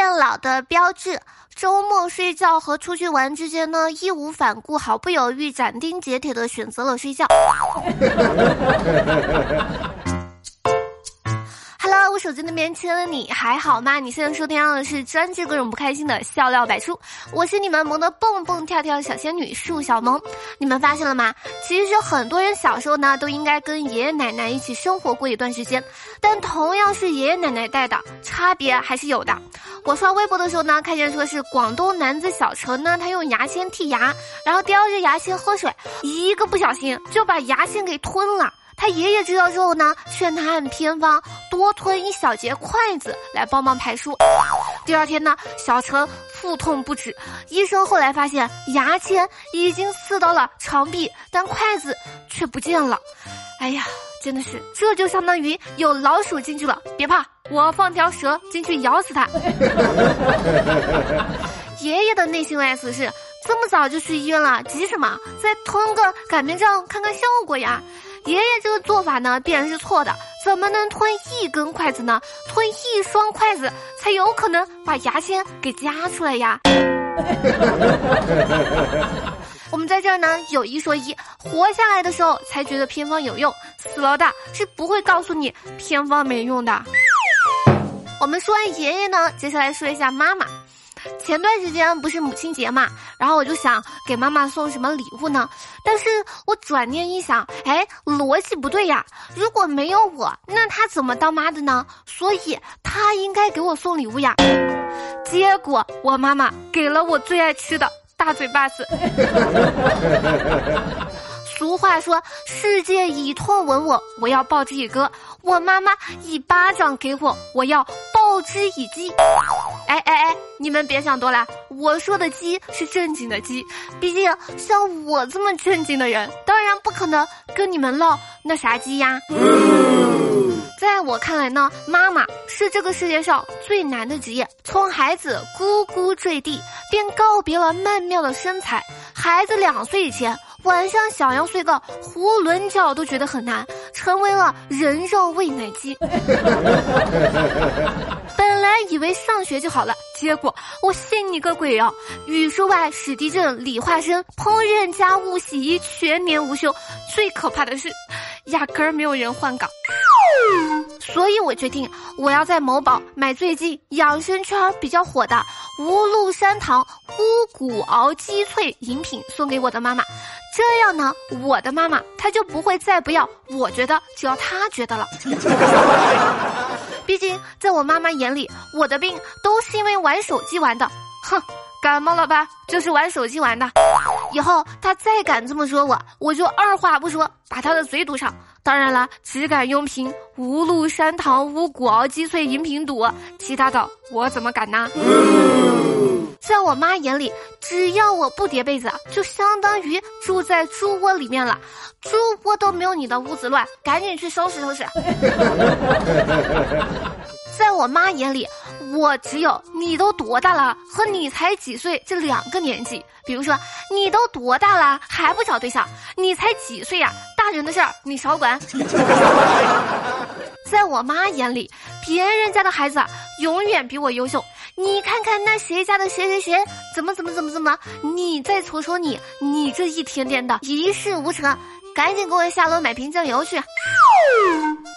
变老的标志。周末睡觉和出去玩之间呢，义无反顾、毫不犹豫、斩钉截铁的选择了睡觉。手机那边亲了你还好吗？你现在收听到的是专治各种不开心的笑料百出，我是你们萌的蹦蹦跳跳小仙女树小萌。你们发现了吗？其实很多人小时候呢，都应该跟爷爷奶奶一起生活过一段时间，但同样是爷爷奶奶带的，差别还是有的。我刷微博的时候呢，看见说是广东男子小陈呢，他用牙签剔牙，然后叼着牙签喝水，一个不小心就把牙签给吞了。他爷爷知道之后呢，劝他按偏方多吞一小节筷子来帮忙排出。第二天呢，小陈腹痛不止，医生后来发现牙签已经刺到了肠壁，但筷子却不见了。哎呀，真的是，这就相当于有老鼠进去了，别怕，我放条蛇进去咬死它。爷爷的内心 OS 是：这么早就去医院了，急什么？再吞个擀面杖看看效果呀。爷爷这个做法呢，必然是错的。怎么能吞一根筷子呢？吞一双筷子才有可能把牙签给夹出来呀。我们在这儿呢，有一说一，活下来的时候才觉得偏方有用，死了的是不会告诉你偏方没用的。我们说完爷爷呢，接下来说一下妈妈。前段时间不是母亲节嘛，然后我就想给妈妈送什么礼物呢？但是我转念一想，哎，逻辑不对呀！如果没有我，那她怎么当妈的呢？所以她应该给我送礼物呀。结果我妈妈给了我最爱吃的大嘴巴子。俗话说，世界以痛吻我，我要报之以歌。我妈妈一巴掌给我，我要报之以鸡。哎哎哎，你们别想多了，我说的鸡是正经的鸡。毕竟像我这么正经的人，当然不可能跟你们唠那啥鸡呀。在我看来呢，妈妈是这个世界上最难的职业。从孩子咕咕坠地，便告别了曼妙的身材。孩子两岁以前。晚上想要睡个囫囵觉都觉得很难，成为了人肉喂奶机。本来以为上学就好了，结果我信你个鬼哦！语数外、史地政、理化生、烹饪、家务、洗衣全年无休。最可怕的是，压根儿没有人换岗。所以我决定，我要在某宝买最近养生圈比较火的无鹿山堂乌骨熬鸡脆饮品，送给我的妈妈。这样呢，我的妈妈她就不会再不要我觉得，只要她觉得了。毕竟在我妈妈眼里，我的病都是因为玩手机玩的。哼，感冒了吧，就是玩手机玩的。以后她再敢这么说我，我就二话不说把她的嘴堵上。当然了，只敢用瓶无鹿山堂乌骨熬鸡脆饮品堵，其他的我怎么敢呢？在我妈眼里，只要我不叠被子，就相当于住在猪窝里面了。猪窝都没有你的屋子乱，赶紧去收拾收拾。在我妈眼里，我只有你都多大了和你才几岁这两个年纪。比如说，你都多大了还不找对象？你才几岁呀？大人的事儿你少管。在我妈眼里，别人家的孩子永远比我优秀。你看看那谁家的谁谁谁怎么怎么怎么怎么，你再瞅瞅你，你这一天天的一事无成，赶紧给我下楼买瓶酱油去。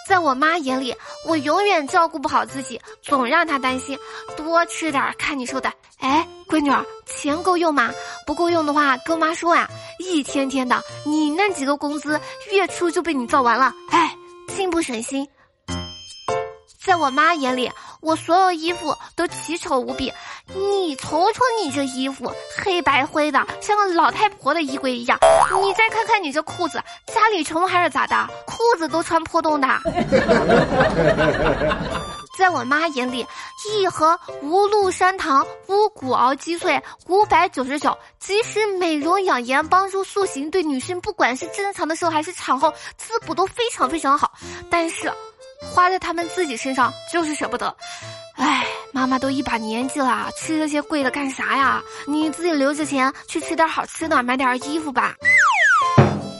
在我妈眼里，我永远照顾不好自己，总让她担心。多吃点，看你瘦的。哎，闺女儿，钱够用吗？不够用的话，跟妈说呀。一天天的，你那几个工资月初就被你造完了。哎，心不省心。在我妈眼里，我所有衣服都奇丑无比。你瞅瞅你这衣服，黑白灰的，像个老太婆的衣柜一样。你再看看你这裤子，家里穷还是咋的？裤子都穿破洞的。在我妈眼里，一盒无鹿山堂乌骨熬鸡脆五百九十九，即使美容养颜、帮助塑形，对女性不管是正常的时候还是产后滋补都非常非常好，但是。花在他们自己身上就是舍不得，哎，妈妈都一把年纪了，吃这些贵的干啥呀？你自己留着钱去吃点好吃的，买点衣服吧。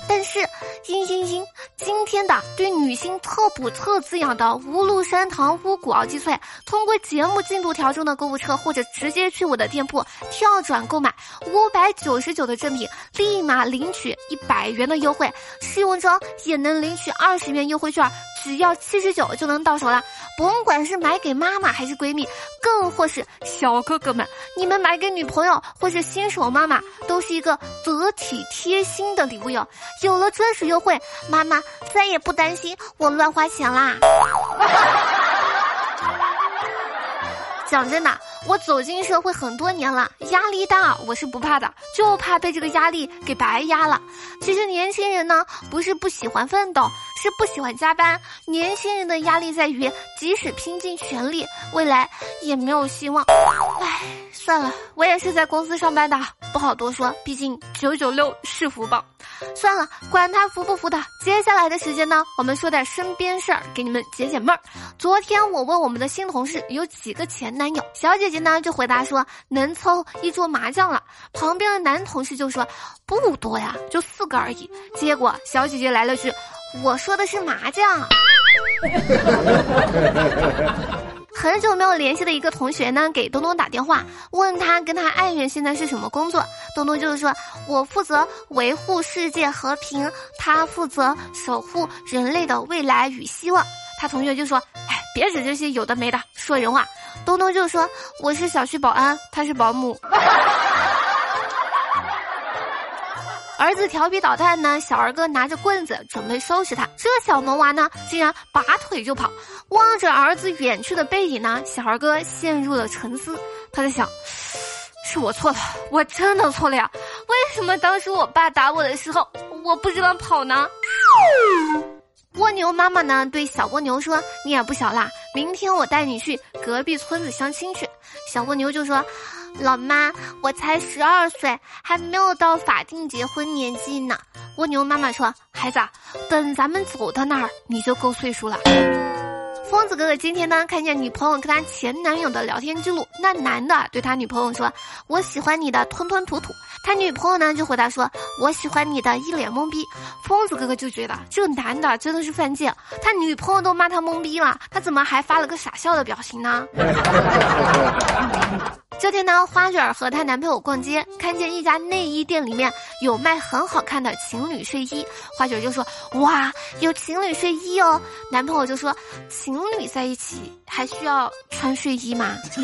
但是，嘤嘤嘤，今天的对女性特补特滋养的无氯山糖乌骨熬鸡脆，通过节目进度条中的购物车，或者直接去我的店铺跳转购买五百九十九的正品，立马领取一百元的优惠，试用装也能领取二十元优惠券。只要七十九就能到手了，甭管是买给妈妈还是闺蜜，更或是小哥哥们，你们买给女朋友或是新手妈妈，都是一个得体贴心的礼物哟。有了专属优惠，妈妈再也不担心我乱花钱啦。讲真的，我走进社会很多年了，压力大我是不怕的，就怕被这个压力给白压了。其实年轻人呢，不是不喜欢奋斗，是不喜欢加班。年轻人的压力在于，即使拼尽全力，未来也没有希望。唉，算了，我也是在公司上班的，不好多说，毕竟九九六是福报。算了，管他服不服的。接下来的时间呢，我们说点身边事儿，给你们解解闷儿。昨天我问我们的新同事有几个前男友，小姐姐呢就回答说能凑一桌麻将了。旁边的男同事就说不多呀，就四个而已。结果小姐姐来了句，我说的是麻将。很久没有联系的一个同学呢，给东东打电话，问他跟他爱人现在是什么工作。东东就是说，我负责维护世界和平，他负责守护人类的未来与希望。他同学就说，哎，别指这些有的没的，说人话。东东就说，我是小区保安，他是保姆。儿子调皮捣蛋呢，小儿哥拿着棍子准备收拾他。这小萌娃呢，竟然拔腿就跑。望着儿子远去的背影呢，小儿哥陷入了沉思。他在想，是我错了，我真的错了呀？为什么当时我爸打我的时候，我不知道跑呢？蜗牛妈妈呢，对小蜗牛说：“你也不小啦，明天我带你去隔壁村子相亲去。”小蜗牛就说。老妈，我才十二岁，还没有到法定结婚年纪呢。蜗牛妈妈说：“孩子，等咱们走到那儿，你就够岁数了。”疯子哥哥今天呢，看见女朋友跟他前男友的聊天记录，那男的对他女朋友说：“我喜欢你的吞吞吐吐。”他女朋友呢就回答说：“我喜欢你的一脸懵逼。”疯子哥哥就觉得这个男的真的是犯贱，他女朋友都骂他懵逼了，他怎么还发了个傻笑的表情呢？这天呢，花卷和她男朋友逛街，看见一家内衣店里面有卖很好看的情侣睡衣，花卷就说：“哇，有情侣睡衣哦！”男朋友就说：“情情侣在一起还需要穿睡衣吗？”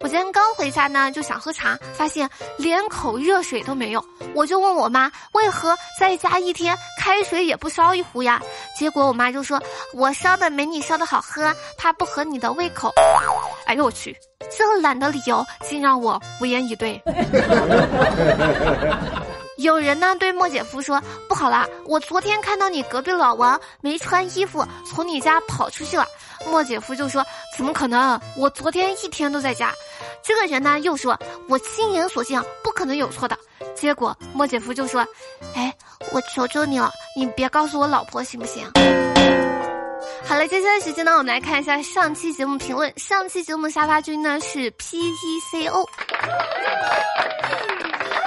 我今天刚回家呢，就想喝茶，发现连口热水都没有，我就问我妈为何在家一天开水也不烧一壶呀？结果我妈就说：“我烧的没你烧的好喝，怕不合你的胃口。”哎呦我去！这懒的理由竟让我无言以对。有人呢对莫姐夫说：“不好啦，我昨天看到你隔壁老王没穿衣服从你家跑出去了。”莫姐夫就说：“怎么可能？我昨天一天都在家。”这个人呢又说：“我亲眼所见，不可能有错的。”结果莫姐夫就说：“哎，我求求你了，你别告诉我老婆行不行？”好了，接下来时间呢，我们来看一下上期节目评论。上期节目沙发君呢是 P E C O。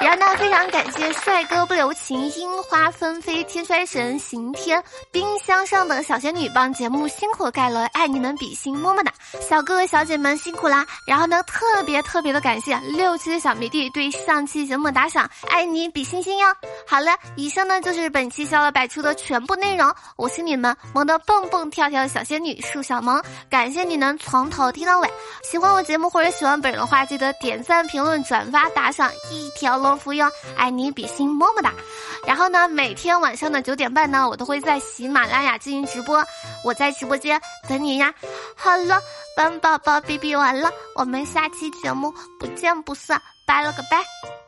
然后呢，非常感谢帅哥不留情、樱花纷飞、天衰神、刑天、冰箱上的小仙女帮节目辛苦盖了，爱你们比心，么么哒！小哥哥小姐们辛苦啦！然后呢，特别特别的感谢六七的小迷弟对上期节目打赏，爱你比心心哟！好了，以上呢就是本期笑乐百出的全部内容。我是你们萌的蹦蹦跳跳的小仙女树小萌，感谢你能从头听到尾。喜欢我节目或者喜欢本人的话，记得点赞、评论、转发、打赏一条龙。福哟，爱你比心，么么哒。然后呢，每天晚上的九点半呢，我都会在喜马拉雅进行直播，我在直播间等你呀。好了，本宝宝哔哔完了，我们下期节目不见不散，拜了个拜。